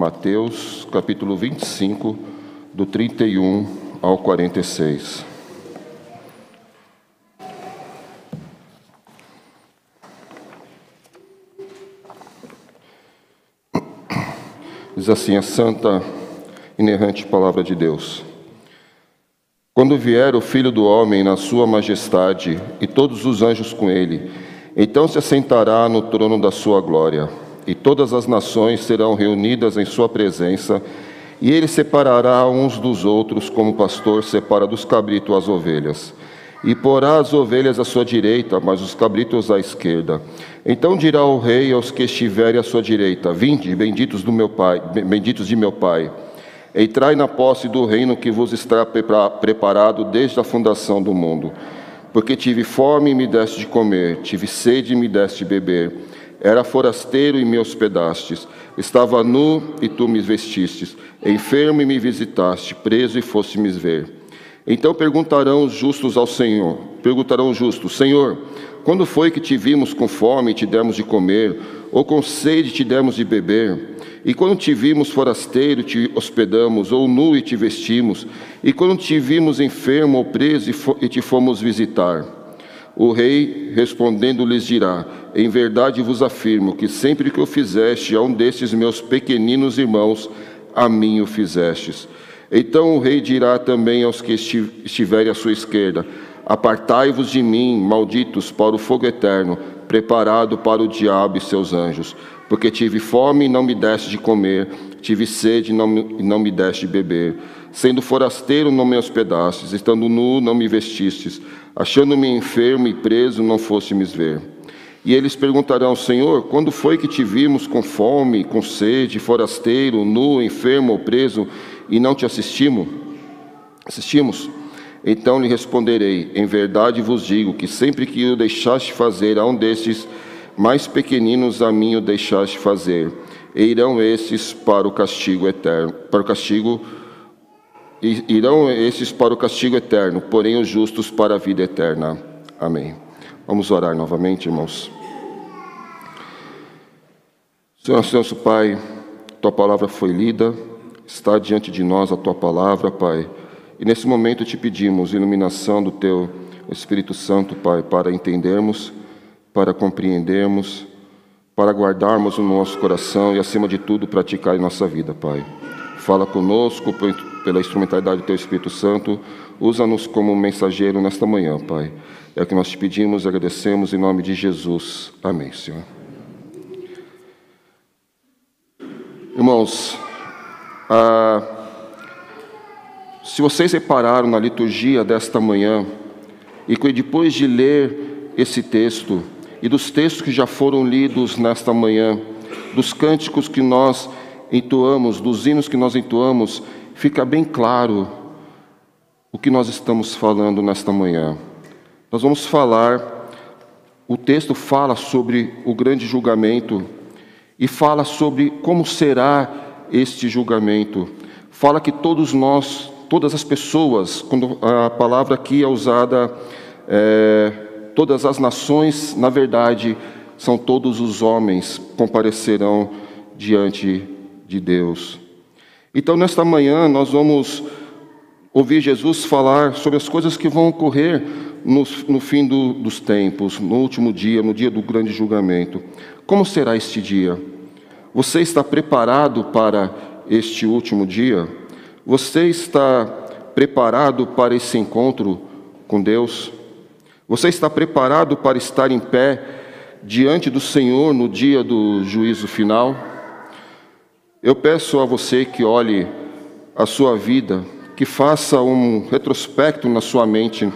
Mateus, capítulo 25, do 31 ao 46. Diz assim a santa, inerrante palavra de Deus. Quando vier o Filho do Homem na sua majestade e todos os anjos com ele, então se assentará no trono da sua glória, e todas as nações serão reunidas em sua presença, e ele separará uns dos outros, como o pastor separa dos cabritos as ovelhas. E porá as ovelhas à sua direita, mas os cabritos à esquerda. Então dirá o rei aos que estiverem à sua direita: Vinde, benditos do meu Pai, benditos de meu Pai Entrai na posse do reino que vos está preparado desde a fundação do mundo. Porque tive fome e me deste de comer, tive sede e me deste de beber. Era forasteiro e me hospedastes. Estava nu e tu me vestistes. Enfermo e me visitaste. Preso e foste me ver. Então perguntarão os justos ao Senhor: Perguntarão os justos: Senhor, quando foi que te vimos com fome e te demos de comer, ou com sede te demos de beber? E quando te vimos forasteiro, te hospedamos, ou nu e te vestimos, e quando te vimos enfermo ou preso e te fomos visitar. O rei, respondendo, lhes dirá: Em verdade vos afirmo que sempre que o fizeste a um destes meus pequeninos irmãos, a mim o fizestes. Então o rei dirá também aos que estiverem à sua esquerda: Apartai-vos de mim, malditos, para o fogo eterno, preparado para o diabo e seus anjos porque tive fome e não me deste de comer, tive sede e não, me deste de beber. Sendo forasteiro, não me hospedastes, estando nu, não me vestistes, achando-me enfermo e preso, não foste me ver. E eles perguntarão: Senhor, quando foi que te vimos com fome, com sede, forasteiro, nu, enfermo ou preso, e não te assistimos? Assistimos? Então lhe responderei: Em verdade vos digo que sempre que o deixaste fazer a um destes mais pequeninos a mim o deixaste fazer, e irão esses para o castigo eterno, para o castigo irão esses para o castigo eterno, porém os justos para a vida eterna. Amém. Vamos orar novamente, irmãos. Senhor, nosso Pai, tua palavra foi lida, está diante de nós a tua palavra, Pai. E nesse momento te pedimos iluminação do teu Espírito Santo, Pai, para entendermos para compreendermos, para guardarmos o nosso coração e, acima de tudo, praticar em nossa vida, Pai. Fala conosco pela instrumentalidade do Teu Espírito Santo, usa-nos como mensageiro nesta manhã, Pai. É o que nós te pedimos e agradecemos em nome de Jesus. Amém, Senhor. Irmãos, ah, se vocês repararam na liturgia desta manhã, e depois de ler esse texto, e dos textos que já foram lidos nesta manhã, dos cânticos que nós entoamos, dos hinos que nós entoamos, fica bem claro o que nós estamos falando nesta manhã. Nós vamos falar, o texto fala sobre o grande julgamento e fala sobre como será este julgamento. Fala que todos nós, todas as pessoas, quando a palavra aqui é usada, é, todas as nações, na verdade, são todos os homens comparecerão diante de Deus. Então, nesta manhã, nós vamos ouvir Jesus falar sobre as coisas que vão ocorrer no, no fim do, dos tempos, no último dia, no dia do grande julgamento. Como será este dia? Você está preparado para este último dia? Você está preparado para esse encontro com Deus? Você está preparado para estar em pé diante do Senhor no dia do juízo final? Eu peço a você que olhe a sua vida, que faça um retrospecto na sua mente.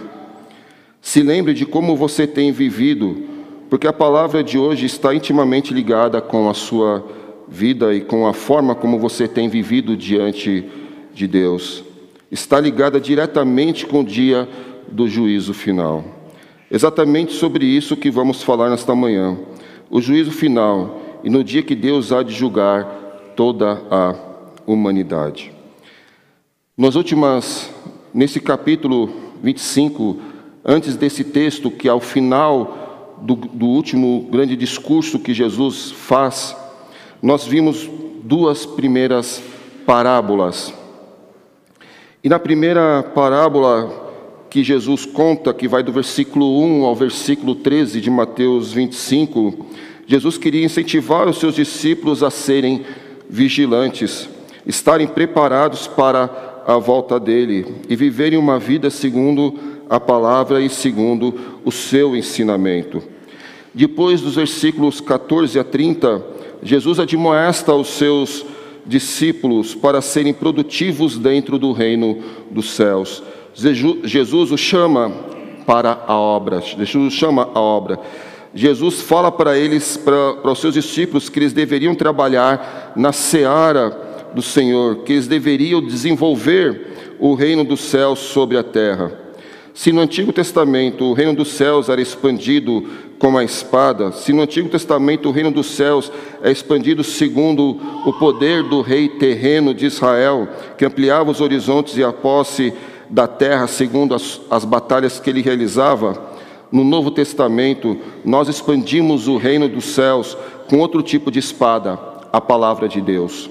Se lembre de como você tem vivido, porque a palavra de hoje está intimamente ligada com a sua vida e com a forma como você tem vivido diante de Deus. Está ligada diretamente com o dia do juízo final. Exatamente sobre isso que vamos falar nesta manhã. O juízo final e no dia que Deus há de julgar toda a humanidade. Nas últimas, nesse capítulo 25, antes desse texto, que ao final do, do último grande discurso que Jesus faz, nós vimos duas primeiras parábolas. E na primeira parábola que Jesus conta, que vai do versículo 1 ao versículo 13 de Mateus 25, Jesus queria incentivar os seus discípulos a serem vigilantes, estarem preparados para a volta dele e viverem uma vida segundo a palavra e segundo o seu ensinamento. Depois dos versículos 14 a 30, Jesus admoesta os seus discípulos para serem produtivos dentro do reino dos céus. Jesus os chama para a obra. Jesus os chama a obra. Jesus fala para eles, para, para os seus discípulos, que eles deveriam trabalhar na seara do Senhor, que eles deveriam desenvolver o reino dos céus sobre a terra. Se no Antigo Testamento o reino dos céus era expandido como a espada, se no Antigo Testamento o reino dos céus é expandido segundo o poder do rei terreno de Israel, que ampliava os horizontes e a posse da terra segundo as, as batalhas que ele realizava, no Novo Testamento, nós expandimos o reino dos céus com outro tipo de espada, a palavra de Deus.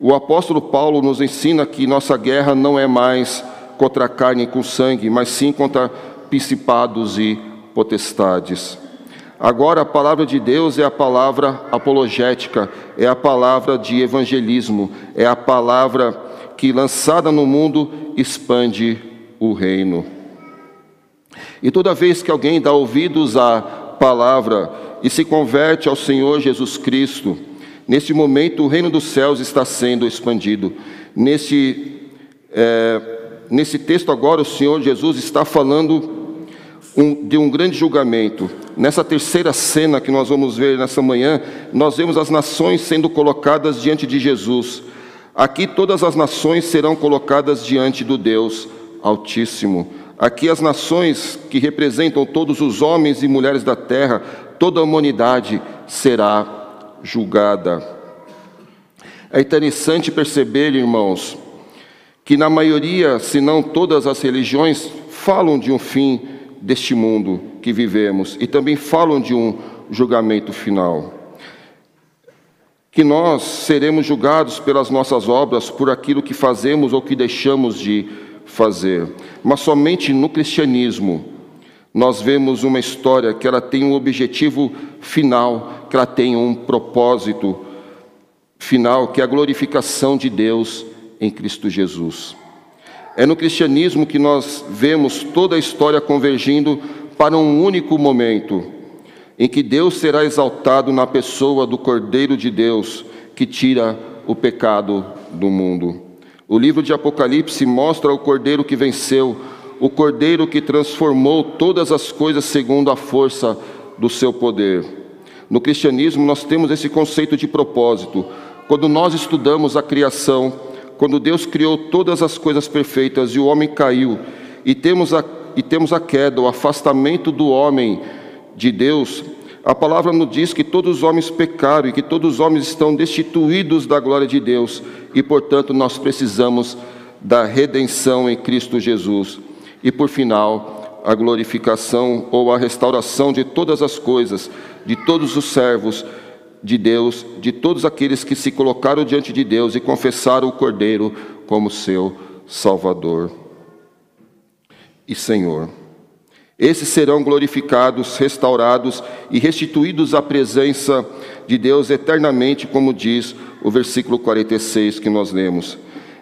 O apóstolo Paulo nos ensina que nossa guerra não é mais contra a carne com sangue, mas sim contra principados e potestades. Agora, a palavra de Deus é a palavra apologética, é a palavra de evangelismo, é a palavra que, lançada no mundo, expande o reino. E toda vez que alguém dá ouvidos à palavra e se converte ao Senhor Jesus Cristo, neste momento o reino dos céus está sendo expandido. Nesse, é, nesse texto agora, o Senhor Jesus está falando um, de um grande julgamento. Nessa terceira cena que nós vamos ver nessa manhã, nós vemos as nações sendo colocadas diante de Jesus. Aqui todas as nações serão colocadas diante do Deus Altíssimo. Aqui as nações que representam todos os homens e mulheres da terra, toda a humanidade será julgada. É interessante perceber, irmãos, que na maioria, se não todas as religiões, falam de um fim deste mundo que vivemos e também falam de um julgamento final. Que nós seremos julgados pelas nossas obras, por aquilo que fazemos ou que deixamos de fazer. Mas somente no cristianismo nós vemos uma história que ela tem um objetivo final, que ela tem um propósito final, que é a glorificação de Deus em Cristo Jesus. É no cristianismo que nós vemos toda a história convergindo para um único momento, em que Deus será exaltado na pessoa do Cordeiro de Deus, que tira o pecado do mundo. O livro de Apocalipse mostra o cordeiro que venceu, o cordeiro que transformou todas as coisas segundo a força do seu poder. No cristianismo, nós temos esse conceito de propósito. Quando nós estudamos a criação, quando Deus criou todas as coisas perfeitas e o homem caiu, e temos a, e temos a queda, o afastamento do homem de Deus, a palavra nos diz que todos os homens pecaram e que todos os homens estão destituídos da glória de Deus e, portanto, nós precisamos da redenção em Cristo Jesus. E, por final, a glorificação ou a restauração de todas as coisas, de todos os servos de Deus, de todos aqueles que se colocaram diante de Deus e confessaram o Cordeiro como seu Salvador e Senhor. Esses serão glorificados, restaurados e restituídos à presença de Deus eternamente, como diz o versículo 46 que nós lemos.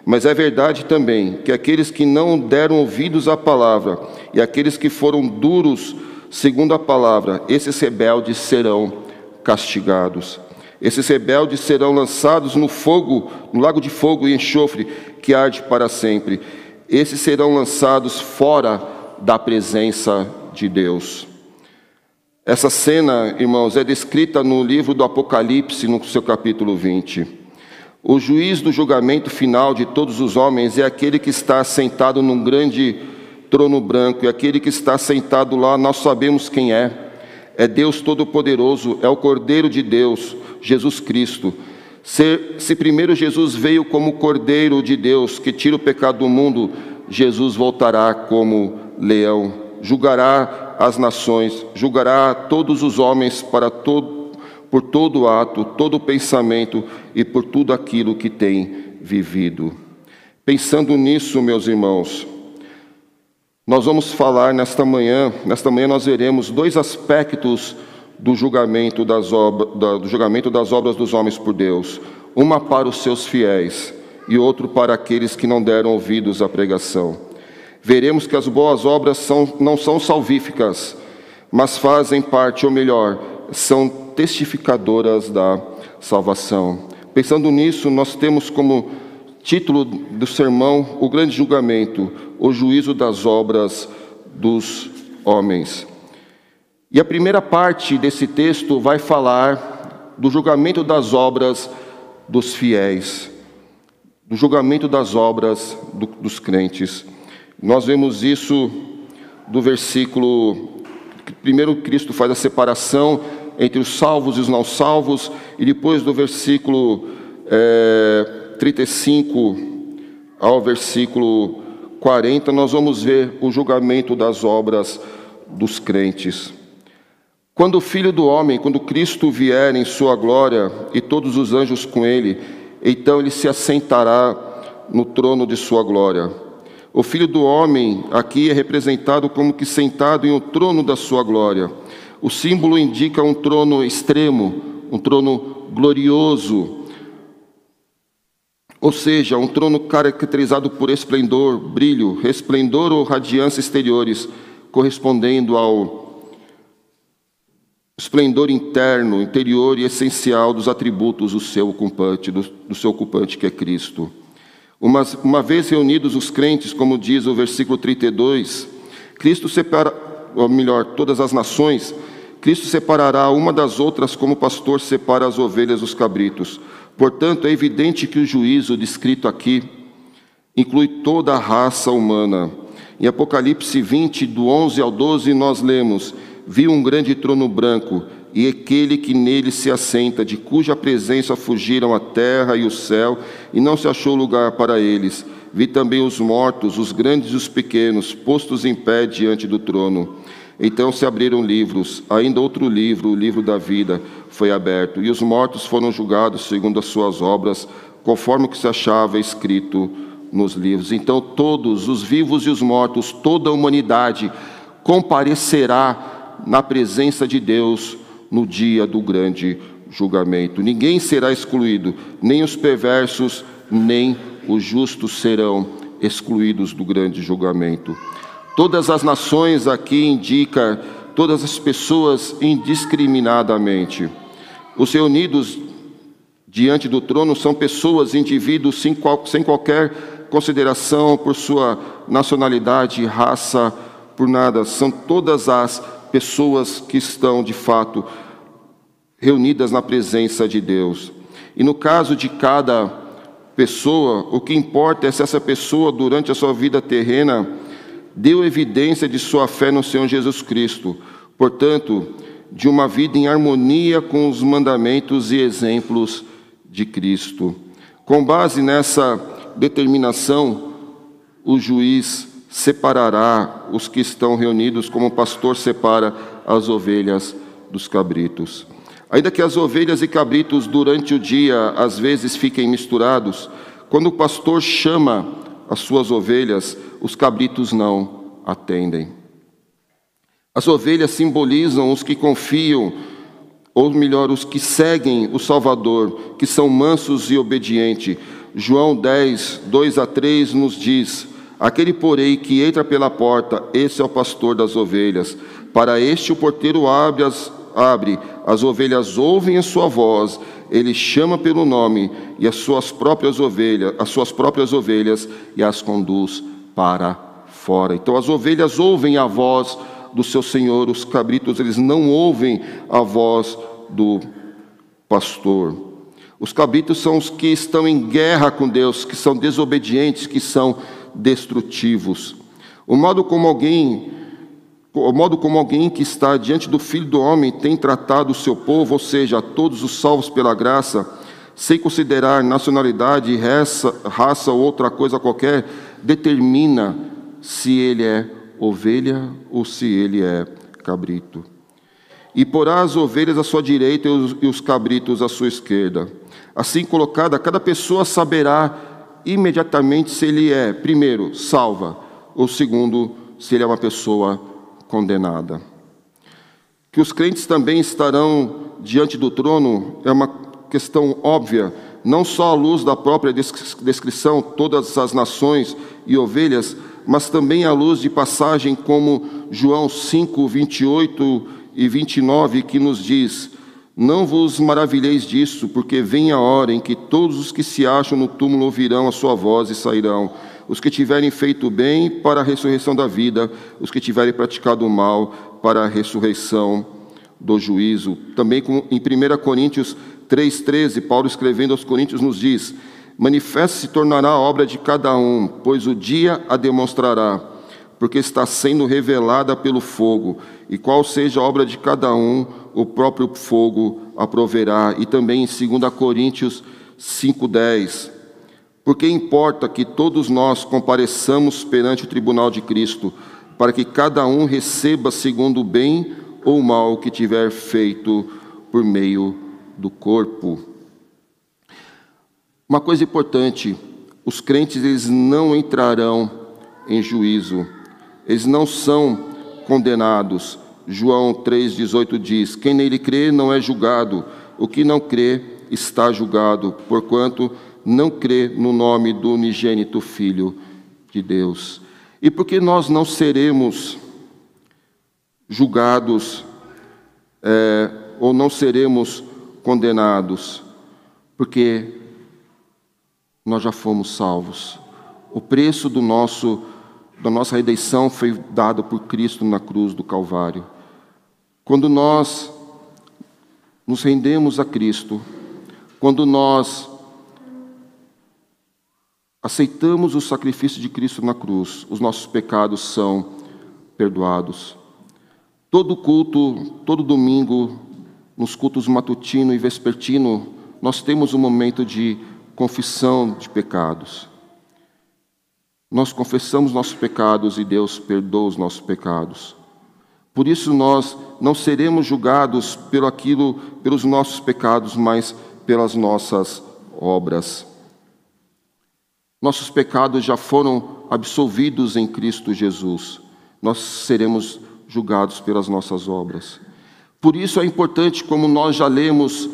Mas é verdade também que aqueles que não deram ouvidos à palavra e aqueles que foram duros segundo a palavra, esses rebeldes serão castigados. Esses rebeldes serão lançados no fogo, no lago de fogo e enxofre que arde para sempre. Esses serão lançados fora da presença de Deus. Essa cena, irmãos, é descrita no livro do Apocalipse, no seu capítulo 20. O juiz do julgamento final de todos os homens é aquele que está sentado num grande trono branco, e aquele que está sentado lá, nós sabemos quem é. É Deus Todo-Poderoso, é o Cordeiro de Deus, Jesus Cristo. Se, se primeiro Jesus veio como Cordeiro de Deus que tira o pecado do mundo, Jesus voltará como leão, julgará as nações, julgará todos os homens para todo, por todo ato, todo pensamento e por tudo aquilo que tem vivido. Pensando nisso, meus irmãos, nós vamos falar nesta manhã, nesta manhã nós veremos dois aspectos do julgamento das, obras, do julgamento das obras dos homens por Deus, uma para os seus fiéis e outro para aqueles que não deram ouvidos à pregação. Veremos que as boas obras são, não são salvíficas, mas fazem parte, ou melhor, são testificadoras da salvação. Pensando nisso, nós temos como título do sermão o grande julgamento, o juízo das obras dos homens. E a primeira parte desse texto vai falar do julgamento das obras dos fiéis, do julgamento das obras do, dos crentes. Nós vemos isso do versículo. Primeiro, Cristo faz a separação entre os salvos e os não salvos, e depois do versículo é, 35 ao versículo 40, nós vamos ver o julgamento das obras dos crentes. Quando o Filho do Homem, quando Cristo vier em sua glória e todos os anjos com ele, então ele se assentará no trono de sua glória. O Filho do Homem aqui é representado como que sentado em um trono da sua glória. O símbolo indica um trono extremo, um trono glorioso, ou seja, um trono caracterizado por esplendor, brilho, resplendor ou radiância exteriores, correspondendo ao esplendor interno, interior e essencial dos atributos do seu ocupante, do, do seu ocupante que é Cristo. Uma, uma vez reunidos os crentes, como diz o versículo 32, Cristo separa, ou melhor, todas as nações, Cristo separará uma das outras como o pastor separa as ovelhas dos cabritos. Portanto, é evidente que o juízo descrito aqui inclui toda a raça humana. Em Apocalipse 20, do 11 ao 12, nós lemos: vi um grande trono branco e aquele que nele se assenta, de cuja presença fugiram a terra e o céu, e não se achou lugar para eles. Vi também os mortos, os grandes e os pequenos, postos em pé diante do trono. Então se abriram livros, ainda outro livro, o livro da vida, foi aberto, e os mortos foram julgados segundo as suas obras, conforme o que se achava escrito nos livros. Então todos, os vivos e os mortos, toda a humanidade, comparecerá na presença de Deus no dia do grande julgamento. Ninguém será excluído, nem os perversos, nem os justos serão excluídos do grande julgamento. Todas as nações aqui indica todas as pessoas indiscriminadamente. Os reunidos diante do trono são pessoas, indivíduos sem, qual, sem qualquer consideração por sua nacionalidade, raça, por nada. São todas as pessoas que estão de fato reunidas na presença de Deus. E no caso de cada pessoa, o que importa é se essa pessoa, durante a sua vida terrena, deu evidência de sua fé no Senhor Jesus Cristo. Portanto, de uma vida em harmonia com os mandamentos e exemplos de Cristo. Com base nessa determinação, o juiz separará os que estão reunidos, como o pastor separa as ovelhas dos cabritos. Ainda que as ovelhas e cabritos durante o dia às vezes fiquem misturados, quando o pastor chama as suas ovelhas, os cabritos não atendem. As ovelhas simbolizam os que confiam, ou melhor, os que seguem o Salvador, que são mansos e obedientes. João 10, 2 a 3 nos diz: Aquele, porém, que entra pela porta, esse é o pastor das ovelhas. Para este o porteiro abre as, abre, as ovelhas ouvem a sua voz, ele chama pelo nome e as suas próprias ovelhas, as suas próprias ovelhas e as conduz para fora. Então as ovelhas ouvem a voz do seu Senhor, os cabritos eles não ouvem a voz do pastor. Os cabritos são os que estão em guerra com Deus, que são desobedientes, que são destrutivos. O modo como alguém, o modo como alguém que está diante do Filho do Homem tem tratado o seu povo, ou seja, todos os salvos pela graça, sem considerar nacionalidade, raça, raça ou outra coisa qualquer, determina se ele é ovelha ou se ele é cabrito. e porá as ovelhas à sua direita e os, e os cabritos à sua esquerda. Assim colocada, cada pessoa saberá imediatamente se ele é, primeiro, salva, ou segundo, se ele é uma pessoa condenada. Que os crentes também estarão diante do trono é uma questão óbvia, não só à luz da própria descrição, todas as nações e ovelhas, mas também à luz de passagem como João 5, 28 e 29, que nos diz: Não vos maravilheis disso, porque vem a hora em que todos os que se acham no túmulo ouvirão a sua voz e sairão. Os que tiverem feito bem para a ressurreição da vida, os que tiverem praticado o mal para a ressurreição do juízo. Também em 1 Coríntios 3,13, Paulo escrevendo aos Coríntios nos diz: Manifesta se tornará a obra de cada um, pois o dia a demonstrará, porque está sendo revelada pelo fogo, e qual seja a obra de cada um, o próprio fogo aproverá. E também em 2 Coríntios 5,10. Porque importa que todos nós compareçamos perante o tribunal de Cristo, para que cada um receba segundo o bem ou mal que tiver feito por meio do corpo. Uma coisa importante, os crentes eles não entrarão em juízo. Eles não são condenados. João 3,18 diz: Quem nele crê não é julgado, o que não crê está julgado, porquanto não crê no nome do unigênito Filho de Deus. E por que nós não seremos julgados é, ou não seremos condenados? Porque nós já fomos salvos. O preço do nosso da nossa redenção foi dado por Cristo na cruz do Calvário. Quando nós nos rendemos a Cristo, quando nós aceitamos o sacrifício de Cristo na cruz, os nossos pecados são perdoados. Todo culto, todo domingo, nos cultos matutino e vespertino, nós temos um momento de confissão de pecados. Nós confessamos nossos pecados e Deus perdoa os nossos pecados. Por isso nós não seremos julgados pelo aquilo, pelos nossos pecados, mas pelas nossas obras. Nossos pecados já foram absolvidos em Cristo Jesus. Nós seremos julgados pelas nossas obras. Por isso é importante, como nós já lemos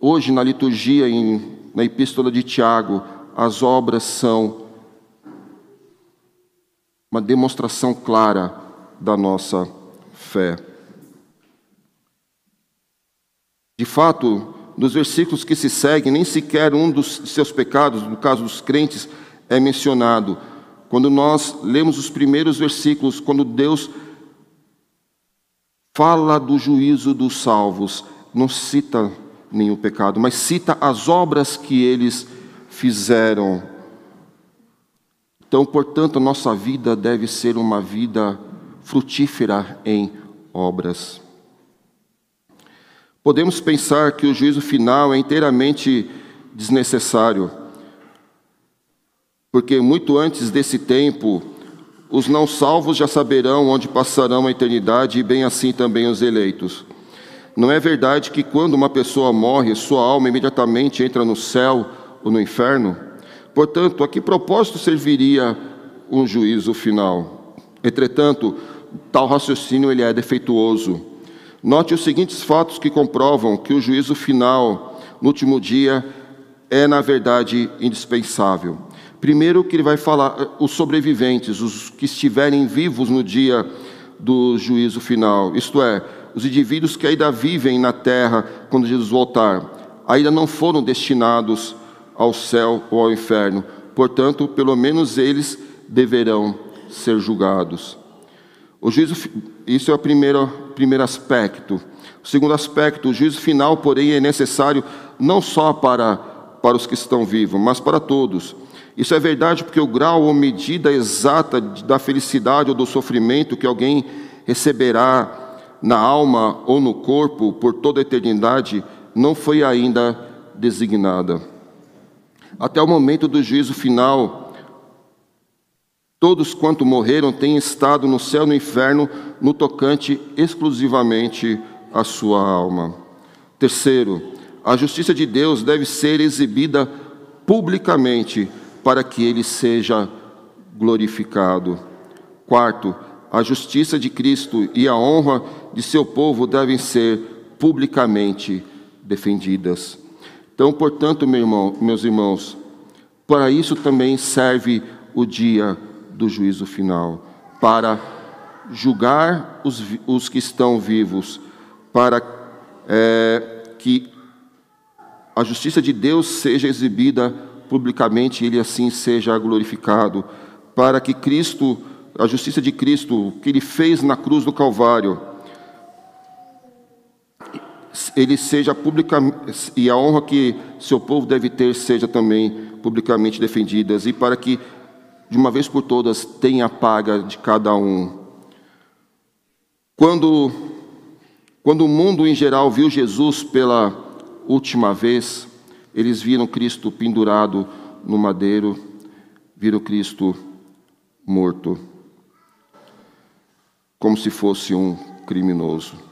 hoje na liturgia, em, na Epístola de Tiago, as obras são uma demonstração clara da nossa fé. De fato, nos versículos que se seguem, nem sequer um dos seus pecados, no caso dos crentes, é mencionado. Quando nós lemos os primeiros versículos, quando Deus fala do juízo dos salvos, não cita nenhum pecado, mas cita as obras que eles fizeram então, portanto, nossa vida deve ser uma vida frutífera em obras. Podemos pensar que o juízo final é inteiramente desnecessário, porque muito antes desse tempo, os não salvos já saberão onde passarão a eternidade e bem assim também os eleitos. Não é verdade que quando uma pessoa morre, sua alma imediatamente entra no céu ou no inferno? Portanto, a que propósito serviria um juízo final? Entretanto, tal raciocínio ele é defeituoso. Note os seguintes fatos que comprovam que o juízo final, no último dia, é, na verdade, indispensável. Primeiro, que ele vai falar os sobreviventes, os que estiverem vivos no dia do juízo final, isto é, os indivíduos que ainda vivem na terra quando Jesus voltar, ainda não foram destinados ao céu ou ao inferno. Portanto, pelo menos eles deverão ser julgados. O juízo, isso é o primeiro, primeiro aspecto. O segundo aspecto, o juízo final, porém, é necessário não só para, para os que estão vivos, mas para todos. Isso é verdade porque o grau ou medida exata da felicidade ou do sofrimento que alguém receberá na alma ou no corpo por toda a eternidade não foi ainda designada. Até o momento do juízo final, todos quanto morreram têm estado no céu e no inferno no tocante exclusivamente a sua alma. Terceiro, a justiça de Deus deve ser exibida publicamente para que ele seja glorificado. Quarto, a justiça de Cristo e a honra de seu povo devem ser publicamente defendidas. Então, portanto, meu irmão, meus irmãos, para isso também serve o dia do juízo final para julgar os, os que estão vivos, para é, que a justiça de Deus seja exibida publicamente e ele assim seja glorificado, para que Cristo, a justiça de Cristo, que ele fez na cruz do Calvário, ele seja publicamente, e a honra que seu povo deve ter seja também publicamente defendidas, e para que, de uma vez por todas, tenha a paga de cada um. Quando, quando o mundo em geral viu Jesus pela última vez, eles viram Cristo pendurado no madeiro, viram Cristo morto, como se fosse um criminoso.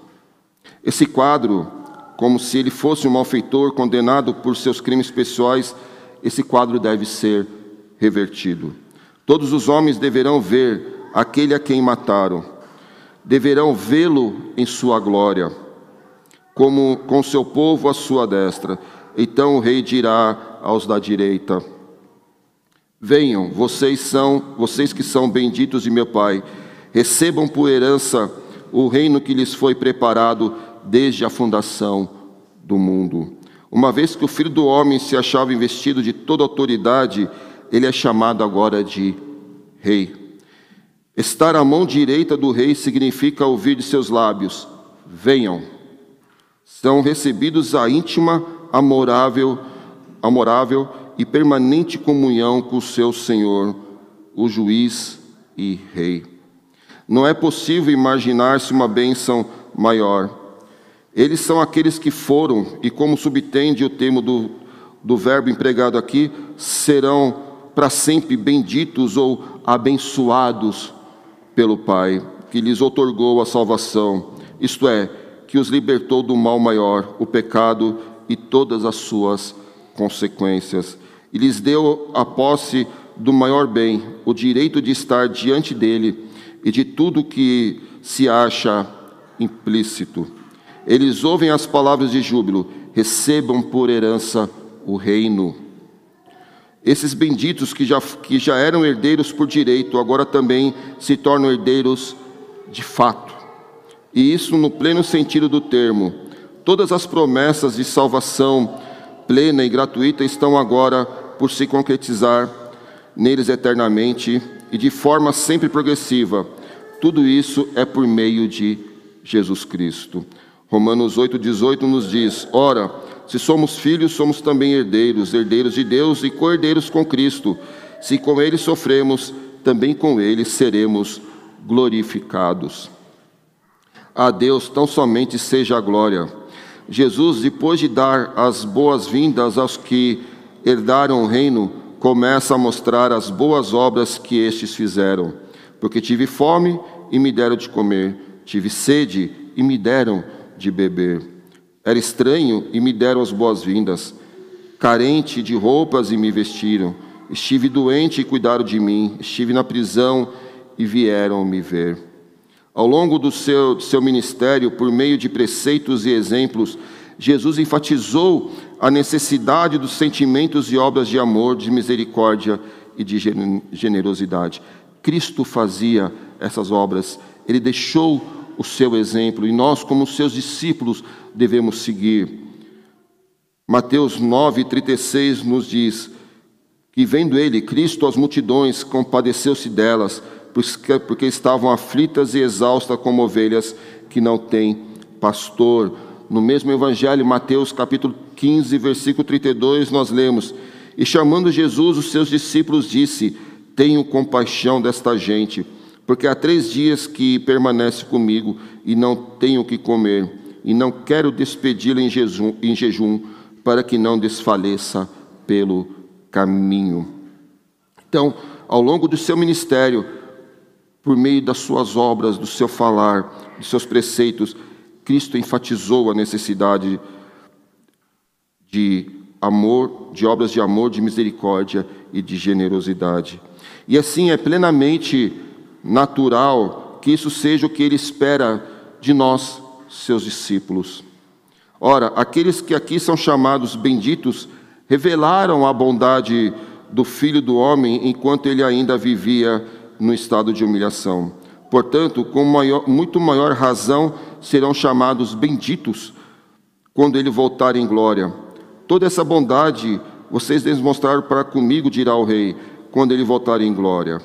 Esse quadro, como se ele fosse um malfeitor condenado por seus crimes pessoais, esse quadro deve ser revertido. Todos os homens deverão ver aquele a quem mataram, deverão vê-lo em sua glória como com seu povo à sua destra. Então o rei dirá aos da direita: Venham, vocês são, vocês que são benditos de meu Pai, recebam por herança o reino que lhes foi preparado desde a fundação do mundo. Uma vez que o filho do homem se achava investido de toda autoridade, ele é chamado agora de rei. Estar à mão direita do rei significa ouvir de seus lábios: Venham são recebidos a íntima, amorável, amorável e permanente comunhão com o seu Senhor, o juiz e rei. Não é possível imaginar-se uma bênção maior. Eles são aqueles que foram, e como subtende o termo do, do verbo empregado aqui, serão para sempre benditos ou abençoados pelo Pai, que lhes otorgou a salvação, isto é, que os libertou do mal maior, o pecado e todas as suas consequências, e lhes deu a posse do maior bem, o direito de estar diante dele e de tudo que se acha implícito. Eles ouvem as palavras de júbilo, recebam por herança o reino. Esses benditos que já, que já eram herdeiros por direito, agora também se tornam herdeiros de fato e isso no pleno sentido do termo. Todas as promessas de salvação plena e gratuita estão agora por se concretizar neles eternamente e de forma sempre progressiva. Tudo isso é por meio de Jesus Cristo. Romanos 8,18 nos diz: Ora, se somos filhos, somos também herdeiros, herdeiros de Deus e co-herdeiros com Cristo. Se com Ele sofremos, também com Ele seremos glorificados. A Deus tão somente seja a glória. Jesus, depois de dar as boas-vindas aos que herdaram o reino, começa a mostrar as boas obras que estes fizeram. Porque tive fome e me deram de comer, tive sede e me deram de beber. Era estranho e me deram as boas-vindas, carente de roupas e me vestiram. Estive doente e cuidaram de mim, estive na prisão e vieram me ver. Ao longo do seu, do seu ministério, por meio de preceitos e exemplos, Jesus enfatizou a necessidade dos sentimentos e obras de amor, de misericórdia e de generosidade. Cristo fazia essas obras, ele deixou o seu exemplo e nós, como seus discípulos, devemos seguir. Mateus 9,36 nos diz que, vendo ele, Cristo, as multidões, compadeceu-se delas porque estavam aflitas e exaustas como ovelhas que não têm pastor. No mesmo Evangelho, Mateus capítulo 15, versículo 32, nós lemos: E chamando Jesus os seus discípulos, disse: Tenho compaixão desta gente, porque há três dias que permanece comigo e não tenho o que comer, e não quero despedi-la em jejum, em jejum, para que não desfaleça pelo caminho. Então, ao longo do seu ministério, por meio das suas obras, do seu falar, dos seus preceitos, Cristo enfatizou a necessidade de amor, de obras de amor, de misericórdia e de generosidade. E assim é plenamente natural que isso seja o que ele espera de nós, seus discípulos. Ora, aqueles que aqui são chamados benditos revelaram a bondade do Filho do Homem enquanto ele ainda vivia no estado de humilhação. Portanto, com maior, muito maior razão serão chamados benditos quando ele voltar em glória. Toda essa bondade vocês demonstraram para comigo, dirá o rei, quando ele voltar em glória.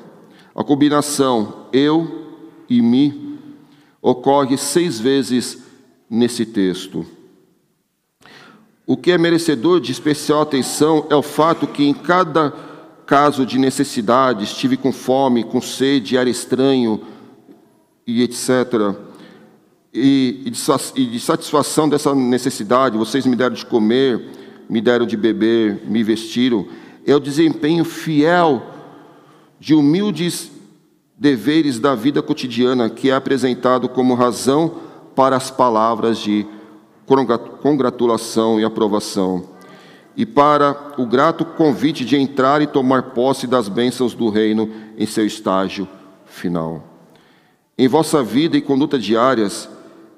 A combinação eu e me ocorre seis vezes nesse texto. O que é merecedor de especial atenção é o fato que em cada caso de necessidade, estive com fome, com sede, era estranho e etc. E, e de satisfação dessa necessidade, vocês me deram de comer, me deram de beber, me vestiram. É o desempenho fiel de humildes deveres da vida cotidiana que é apresentado como razão para as palavras de congratulação e aprovação e para o grato convite de entrar e tomar posse das bênçãos do reino em seu estágio final. Em vossa vida e conduta diárias,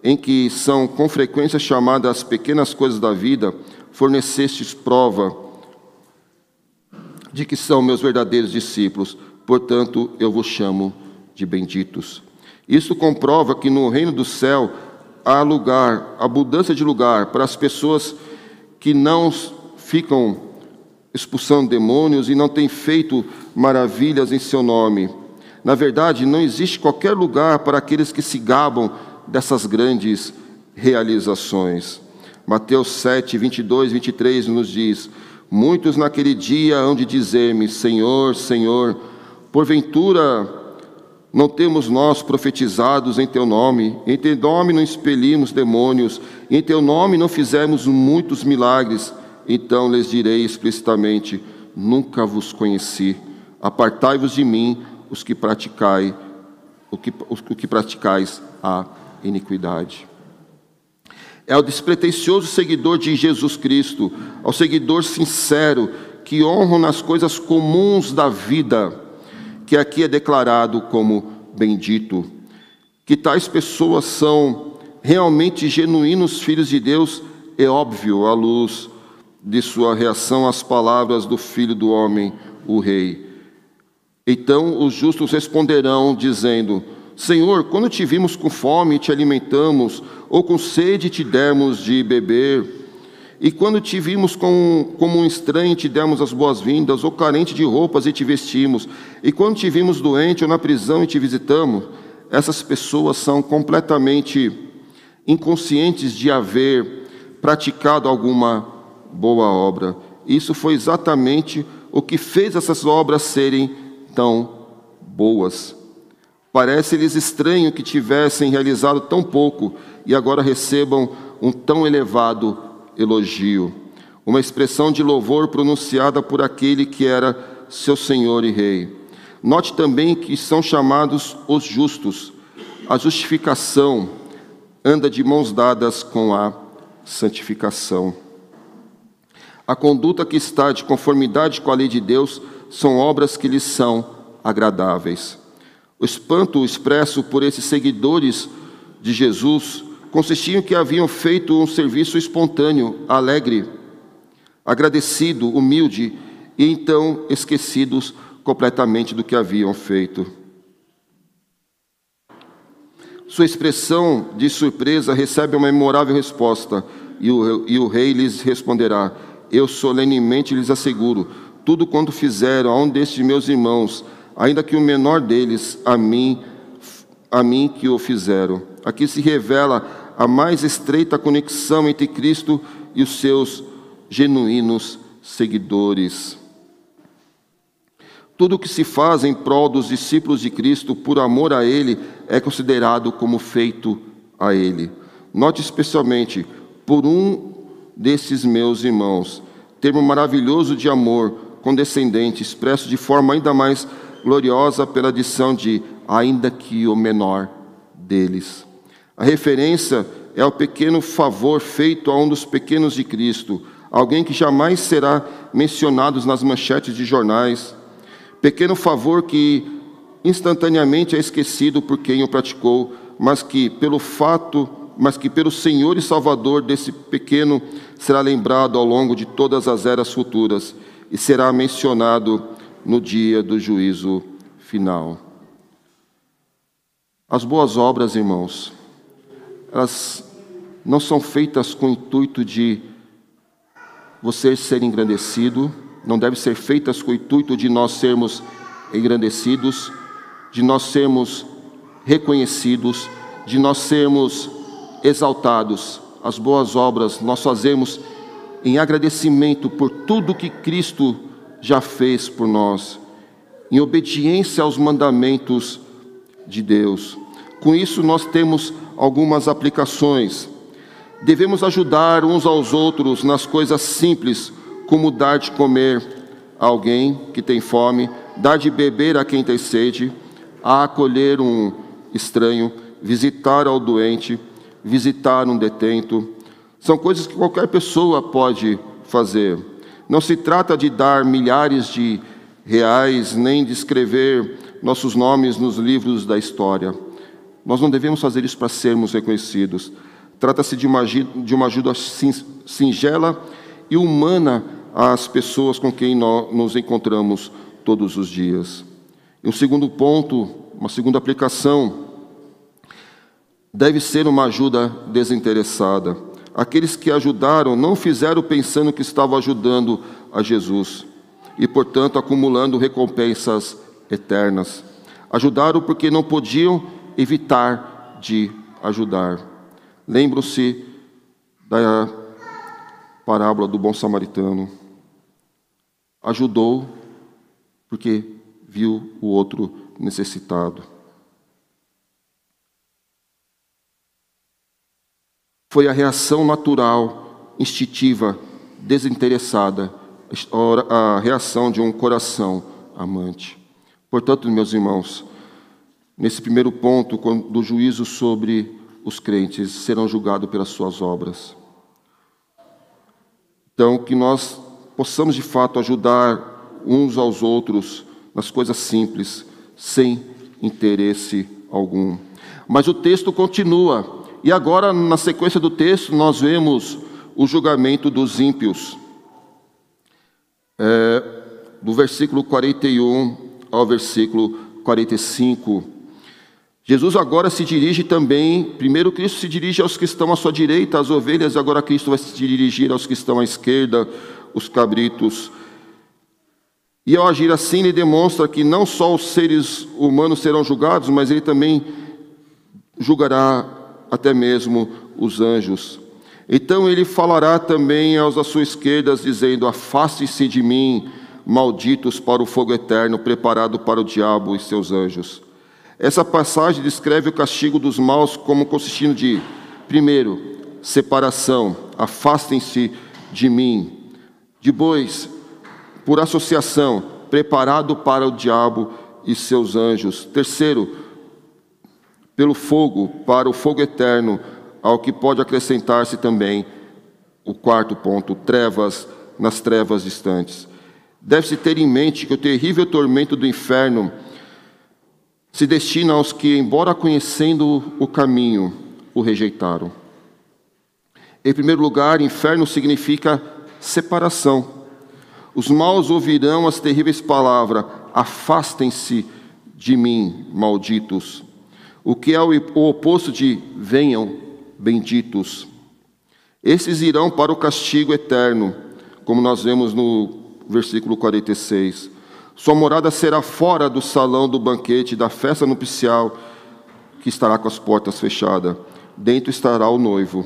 em que são com frequência chamadas as pequenas coisas da vida, fornecestes prova de que são meus verdadeiros discípulos, portanto eu vos chamo de benditos. Isso comprova que no reino do céu há lugar, abundância de lugar para as pessoas que não ficam expulsando demônios e não têm feito maravilhas em seu nome. Na verdade, não existe qualquer lugar para aqueles que se gabam dessas grandes realizações. Mateus 7, 22, 23 nos diz: Muitos naquele dia hão de dizer-me: Senhor, Senhor, porventura não temos nós profetizados em teu nome, em teu nome não expelimos demônios, em teu nome não fizemos muitos milagres então lhes direi explicitamente: Nunca vos conheci. Apartai-vos de mim, os que praticai, o que, que praticais a iniquidade. É o despretensioso seguidor de Jesus Cristo, ao seguidor sincero, que honra nas coisas comuns da vida, que aqui é declarado como bendito. Que tais pessoas são realmente genuínos filhos de Deus, é óbvio à luz de sua reação às palavras do Filho do Homem, o Rei. Então os justos responderão, dizendo: Senhor, quando te vimos com fome e te alimentamos, ou com sede te demos de beber, e quando te vimos com, como um estranho te demos as boas-vindas, ou carente de roupas e te vestimos, e quando te vimos doente ou na prisão e te visitamos, essas pessoas são completamente inconscientes de haver praticado alguma boa obra. Isso foi exatamente o que fez essas obras serem tão boas. Parece-lhes estranho que tivessem realizado tão pouco e agora recebam um tão elevado elogio, uma expressão de louvor pronunciada por aquele que era seu Senhor e Rei. Note também que são chamados os justos. A justificação anda de mãos dadas com a santificação. A conduta que está de conformidade com a lei de Deus são obras que lhes são agradáveis. O espanto expresso por esses seguidores de Jesus consistia em que haviam feito um serviço espontâneo, alegre, agradecido, humilde, e então esquecidos completamente do que haviam feito. Sua expressão de surpresa recebe uma memorável resposta, e o, e o rei lhes responderá: eu solenemente lhes asseguro: tudo quanto fizeram a um destes meus irmãos, ainda que o menor deles, a mim, a mim que o fizeram. Aqui se revela a mais estreita conexão entre Cristo e os seus genuínos seguidores. Tudo o que se faz em prol dos discípulos de Cristo por amor a Ele é considerado como feito a Ele. Note especialmente, por um desses meus irmãos. Termo maravilhoso de amor condescendente, expresso de forma ainda mais gloriosa pela adição de ainda que o menor deles. A referência é o pequeno favor feito a um dos pequenos de Cristo, alguém que jamais será mencionado nas manchetes de jornais, pequeno favor que instantaneamente é esquecido por quem o praticou, mas que pelo fato, mas que pelo Senhor e Salvador desse pequeno será lembrado ao longo de todas as eras futuras e será mencionado no dia do juízo final. As boas obras, irmãos, elas não são feitas com o intuito de você ser engrandecido, não devem ser feitas com o intuito de nós sermos engrandecidos, de nós sermos reconhecidos, de nós sermos exaltados. As boas obras nós fazemos em agradecimento por tudo que Cristo já fez por nós, em obediência aos mandamentos de Deus. Com isso, nós temos algumas aplicações. Devemos ajudar uns aos outros nas coisas simples, como dar de comer a alguém que tem fome, dar de beber a quem tem sede, a acolher um estranho, visitar ao doente, visitar um detento. São coisas que qualquer pessoa pode fazer. Não se trata de dar milhares de reais, nem de escrever nossos nomes nos livros da história. Nós não devemos fazer isso para sermos reconhecidos. Trata-se de uma, de uma ajuda singela e humana às pessoas com quem nós nos encontramos todos os dias. E um segundo ponto, uma segunda aplicação, deve ser uma ajuda desinteressada. Aqueles que ajudaram não fizeram pensando que estavam ajudando a Jesus e, portanto, acumulando recompensas eternas. Ajudaram porque não podiam evitar de ajudar. Lembram-se da parábola do bom samaritano. Ajudou porque viu o outro necessitado. Foi a reação natural, instintiva, desinteressada, a reação de um coração amante. Portanto, meus irmãos, nesse primeiro ponto do juízo sobre os crentes, serão julgados pelas suas obras. Então, que nós possamos de fato ajudar uns aos outros nas coisas simples, sem interesse algum. Mas o texto continua, e agora, na sequência do texto, nós vemos o julgamento dos ímpios. É, do versículo 41 ao versículo 45. Jesus agora se dirige também, primeiro Cristo se dirige aos que estão à sua direita, as ovelhas, agora Cristo vai se dirigir aos que estão à esquerda, os cabritos. E ao agir assim, ele demonstra que não só os seres humanos serão julgados, mas ele também julgará até mesmo os anjos. Então ele falará também aos à sua esquerda, dizendo: Afaste-se de mim, malditos para o fogo eterno preparado para o diabo e seus anjos. Essa passagem descreve o castigo dos maus como consistindo de, primeiro, separação, afastem-se de mim. Depois, por associação, preparado para o diabo e seus anjos. Terceiro, pelo fogo, para o fogo eterno, ao que pode acrescentar-se também o quarto ponto, trevas nas trevas distantes. Deve-se ter em mente que o terrível tormento do inferno se destina aos que, embora conhecendo o caminho, o rejeitaram. Em primeiro lugar, inferno significa separação. Os maus ouvirão as terríveis palavras: afastem-se de mim, malditos. O que é o oposto de venham, benditos. Esses irão para o castigo eterno, como nós vemos no versículo 46. Sua morada será fora do salão do banquete da festa nupcial, que estará com as portas fechadas. Dentro estará o noivo.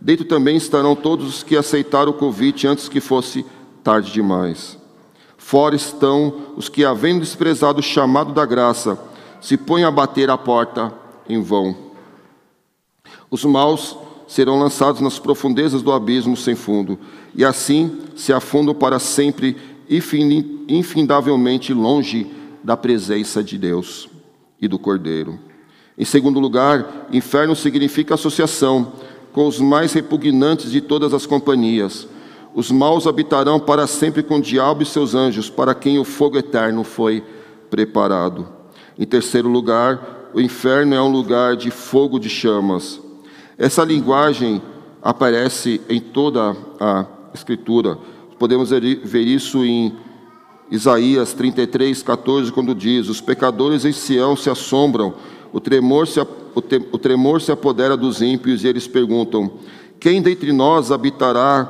Dentro também estarão todos os que aceitaram o convite antes que fosse tarde demais. Fora estão os que, havendo desprezado o chamado da graça, se põem a bater à porta em vão. Os maus serão lançados nas profundezas do abismo sem fundo, e assim se afundam para sempre, infindavelmente longe da presença de Deus e do Cordeiro. Em segundo lugar, inferno significa associação. com os mais repugnantes de todas as companhias. Os maus habitarão para sempre com o diabo e seus anjos, para quem o fogo eterno foi preparado. Em terceiro lugar, o inferno é um lugar de fogo de chamas. Essa linguagem aparece em toda a Escritura. Podemos ver isso em Isaías 33, 14, quando diz: Os pecadores em Sião se assombram, o tremor se, o, te, o tremor se apodera dos ímpios, e eles perguntam: Quem dentre nós habitará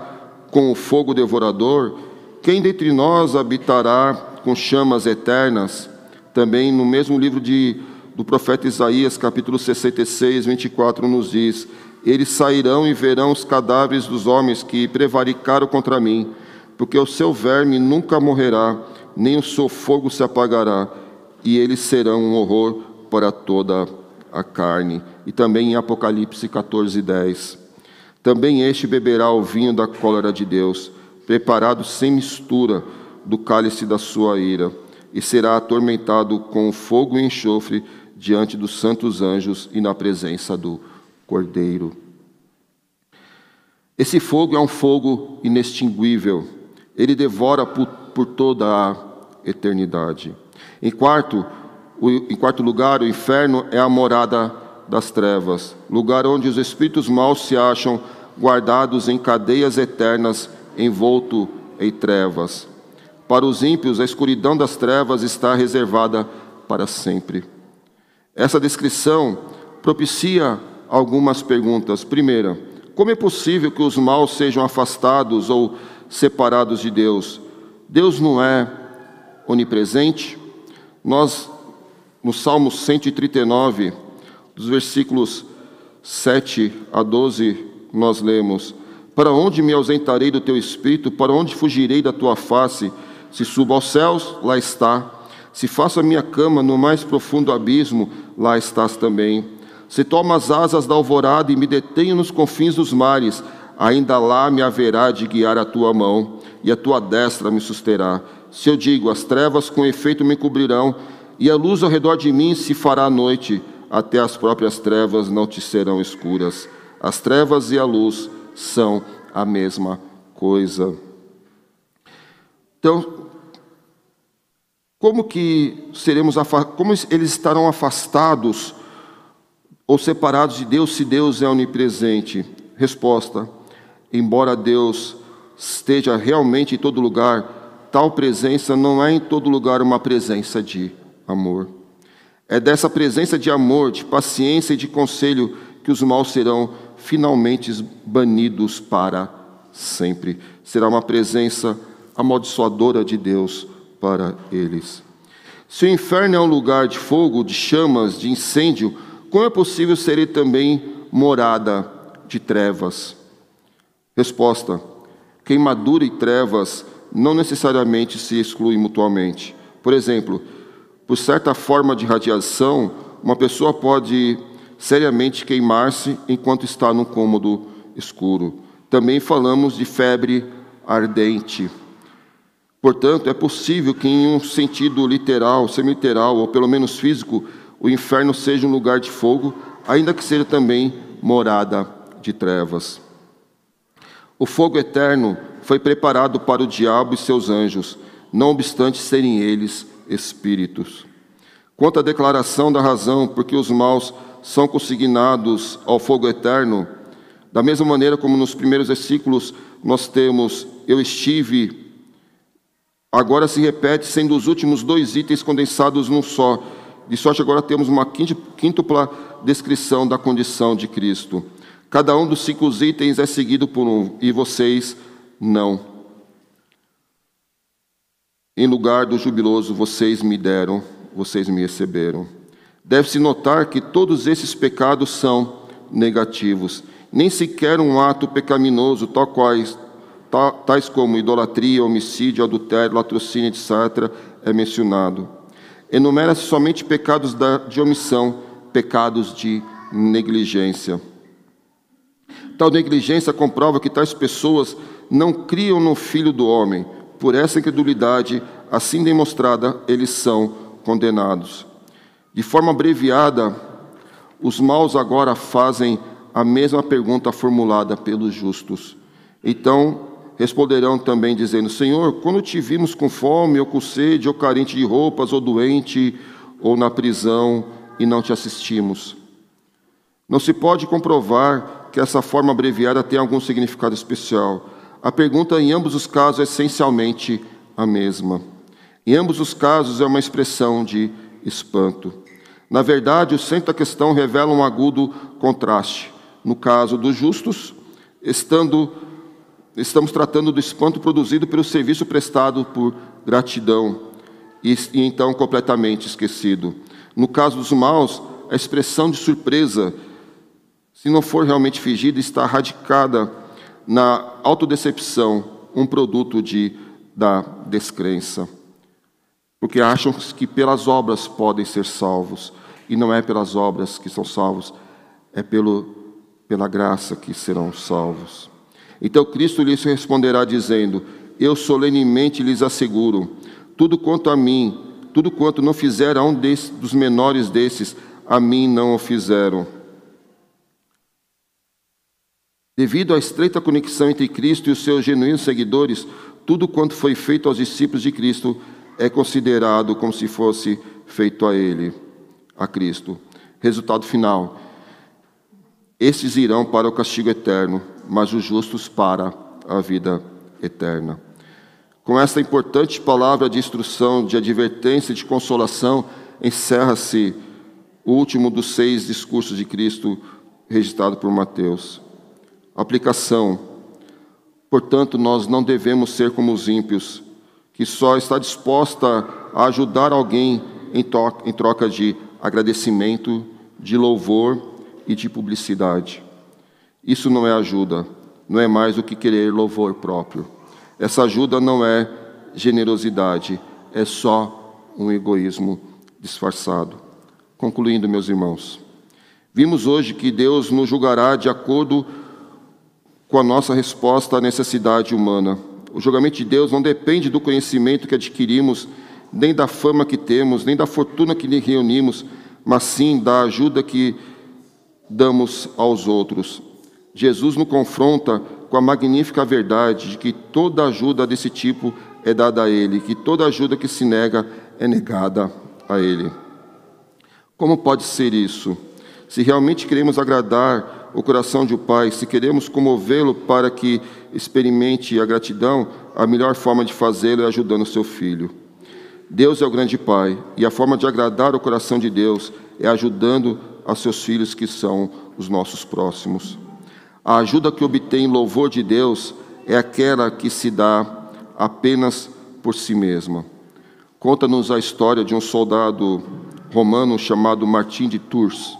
com o fogo devorador? Quem dentre nós habitará com chamas eternas? Também no mesmo livro de, do profeta Isaías, capítulo 66, 24, nos diz: Eles sairão e verão os cadáveres dos homens que prevaricaram contra mim porque o seu verme nunca morrerá, nem o seu fogo se apagará, e eles serão um horror para toda a carne. E também em Apocalipse 14, 10. Também este beberá o vinho da cólera de Deus, preparado sem mistura do cálice da sua ira, e será atormentado com fogo e enxofre diante dos santos anjos e na presença do Cordeiro. Esse fogo é um fogo inextinguível, ele devora por, por toda a eternidade. Em quarto, o, em quarto lugar, o inferno é a morada das trevas, lugar onde os espíritos maus se acham guardados em cadeias eternas, envolto em trevas. Para os ímpios, a escuridão das trevas está reservada para sempre. Essa descrição propicia algumas perguntas. Primeira, como é possível que os maus sejam afastados ou separados de Deus. Deus não é onipresente. Nós, no Salmo 139, dos versículos 7 a 12, nós lemos: Para onde me ausentarei do teu espírito? Para onde fugirei da tua face? Se subo aos céus, lá está. Se faço a minha cama no mais profundo abismo, lá estás também. Se tomo as asas da alvorada e me detenho nos confins dos mares, ainda lá me haverá de guiar a tua mão, e a tua destra me susterá. Se eu digo, as trevas com efeito me cobrirão, e a luz ao redor de mim se fará noite, até as próprias trevas não te serão escuras. As trevas e a luz são a mesma coisa. Então, como que seremos como eles estarão afastados ou separados de Deus se Deus é onipresente? Resposta: embora Deus esteja realmente em todo lugar, tal presença não é em todo lugar uma presença de amor. É dessa presença de amor, de paciência e de conselho que os maus serão finalmente banidos para sempre. Será uma presença amaldiçoadora de Deus para eles. Se o inferno é um lugar de fogo, de chamas, de incêndio, como é possível ser também morada de trevas? Resposta: queimadura e trevas não necessariamente se excluem mutuamente. Por exemplo, por certa forma de radiação, uma pessoa pode seriamente queimar-se enquanto está num cômodo escuro. Também falamos de febre ardente. Portanto, é possível que, em um sentido literal, semiliteral ou pelo menos físico, o inferno seja um lugar de fogo, ainda que seja também morada de trevas. O fogo eterno foi preparado para o diabo e seus anjos, não obstante serem eles espíritos. Quanto à declaração da razão por que os maus são consignados ao fogo eterno, da mesma maneira como nos primeiros versículos nós temos eu estive, agora se repete sendo os últimos dois itens condensados num só. De sorte agora temos uma quíntupla descrição da condição de Cristo. Cada um dos cinco itens é seguido por um, e vocês não. Em lugar do jubiloso, vocês me deram, vocês me receberam. Deve-se notar que todos esses pecados são negativos. Nem sequer um ato pecaminoso, tal quais, tais como idolatria, homicídio, adultério, latrocínio, etc., é mencionado. Enumera-se somente pecados de omissão, pecados de negligência. Tal negligência comprova que tais pessoas não criam no Filho do Homem. Por essa incredulidade, assim demonstrada, eles são condenados. De forma abreviada, os maus agora fazem a mesma pergunta formulada pelos justos. Então responderão também, dizendo: Senhor, quando te vimos com fome, ou com sede, ou carente de roupas, ou doente, ou na prisão, e não te assistimos. Não se pode comprovar que essa forma abreviada tem algum significado especial. A pergunta, em ambos os casos, é essencialmente a mesma. Em ambos os casos, é uma expressão de espanto. Na verdade, o centro da questão revela um agudo contraste. No caso dos justos, estando, estamos tratando do espanto produzido pelo serviço prestado por gratidão e, e então completamente esquecido. No caso dos maus, a expressão de surpresa, se não for realmente fingida, está radicada na autodecepção, um produto de, da descrença porque acham que pelas obras podem ser salvos, e não é pelas obras que são salvos, é pelo, pela graça que serão salvos. Então Cristo lhes responderá dizendo: Eu solenemente lhes asseguro, tudo quanto a mim, tudo quanto não fizeram a um dos menores desses, a mim não o fizeram. Devido à estreita conexão entre Cristo e os seus genuínos seguidores, tudo quanto foi feito aos discípulos de Cristo é considerado como se fosse feito a Ele, a Cristo. Resultado final: esses irão para o castigo eterno, mas os justos para a vida eterna. Com esta importante palavra de instrução, de advertência de consolação, encerra-se o último dos seis discursos de Cristo registrado por Mateus. Aplicação. Portanto, nós não devemos ser como os ímpios, que só está disposta a ajudar alguém em troca de agradecimento, de louvor e de publicidade. Isso não é ajuda, não é mais do que querer louvor próprio. Essa ajuda não é generosidade, é só um egoísmo disfarçado. Concluindo, meus irmãos, vimos hoje que Deus nos julgará de acordo com a nossa resposta à necessidade humana. O julgamento de Deus não depende do conhecimento que adquirimos, nem da fama que temos, nem da fortuna que reunimos, mas sim da ajuda que damos aos outros. Jesus nos confronta com a magnífica verdade de que toda ajuda desse tipo é dada a Ele, que toda ajuda que se nega é negada a Ele. Como pode ser isso? Se realmente queremos agradar o coração de um pai, se queremos comovê-lo para que experimente a gratidão, a melhor forma de fazê-lo é ajudando o seu filho. Deus é o grande pai, e a forma de agradar o coração de Deus é ajudando a seus filhos que são os nossos próximos. A ajuda que obtém louvor de Deus é aquela que se dá apenas por si mesma. Conta-nos a história de um soldado romano chamado Martim de Tours.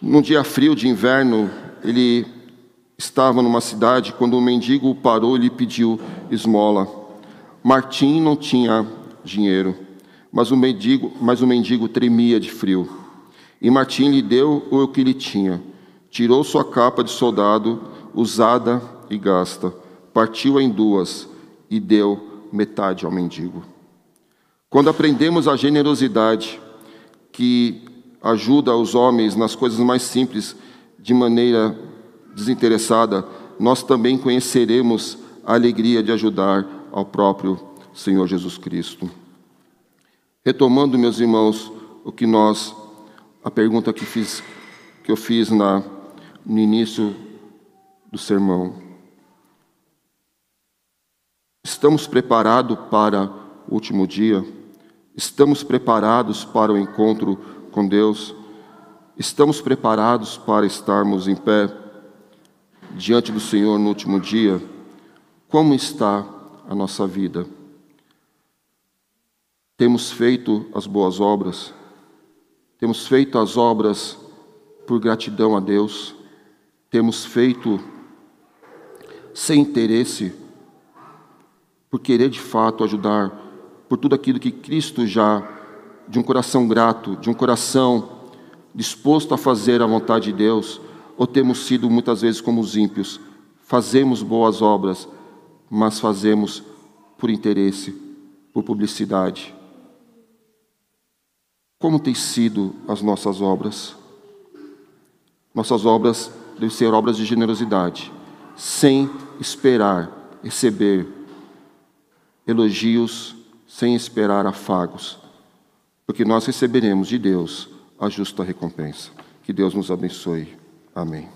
Num dia frio de inverno, ele estava numa cidade quando um mendigo parou e lhe pediu esmola. Martim não tinha dinheiro, mas o mendigo, mas o mendigo tremia de frio. E Martim lhe deu o que lhe tinha. Tirou sua capa de soldado, usada e gasta, partiu em duas e deu metade ao mendigo. Quando aprendemos a generosidade que ajuda os homens nas coisas mais simples de maneira desinteressada, nós também conheceremos a alegria de ajudar ao próprio Senhor Jesus Cristo. Retomando, meus irmãos, o que nós a pergunta que fiz que eu fiz na no início do sermão. Estamos preparados para o último dia? Estamos preparados para o encontro com Deus? Estamos preparados para estarmos em pé diante do Senhor no último dia? Como está a nossa vida? Temos feito as boas obras? Temos feito as obras por gratidão a Deus? Temos feito sem interesse, por querer de fato ajudar, por tudo aquilo que Cristo já de um coração grato, de um coração disposto a fazer a vontade de Deus, ou temos sido muitas vezes como os ímpios, fazemos boas obras, mas fazemos por interesse, por publicidade. Como têm sido as nossas obras? Nossas obras devem ser obras de generosidade, sem esperar receber elogios, sem esperar afagos, porque nós receberemos de Deus a justa recompensa. Que Deus nos abençoe. Amém.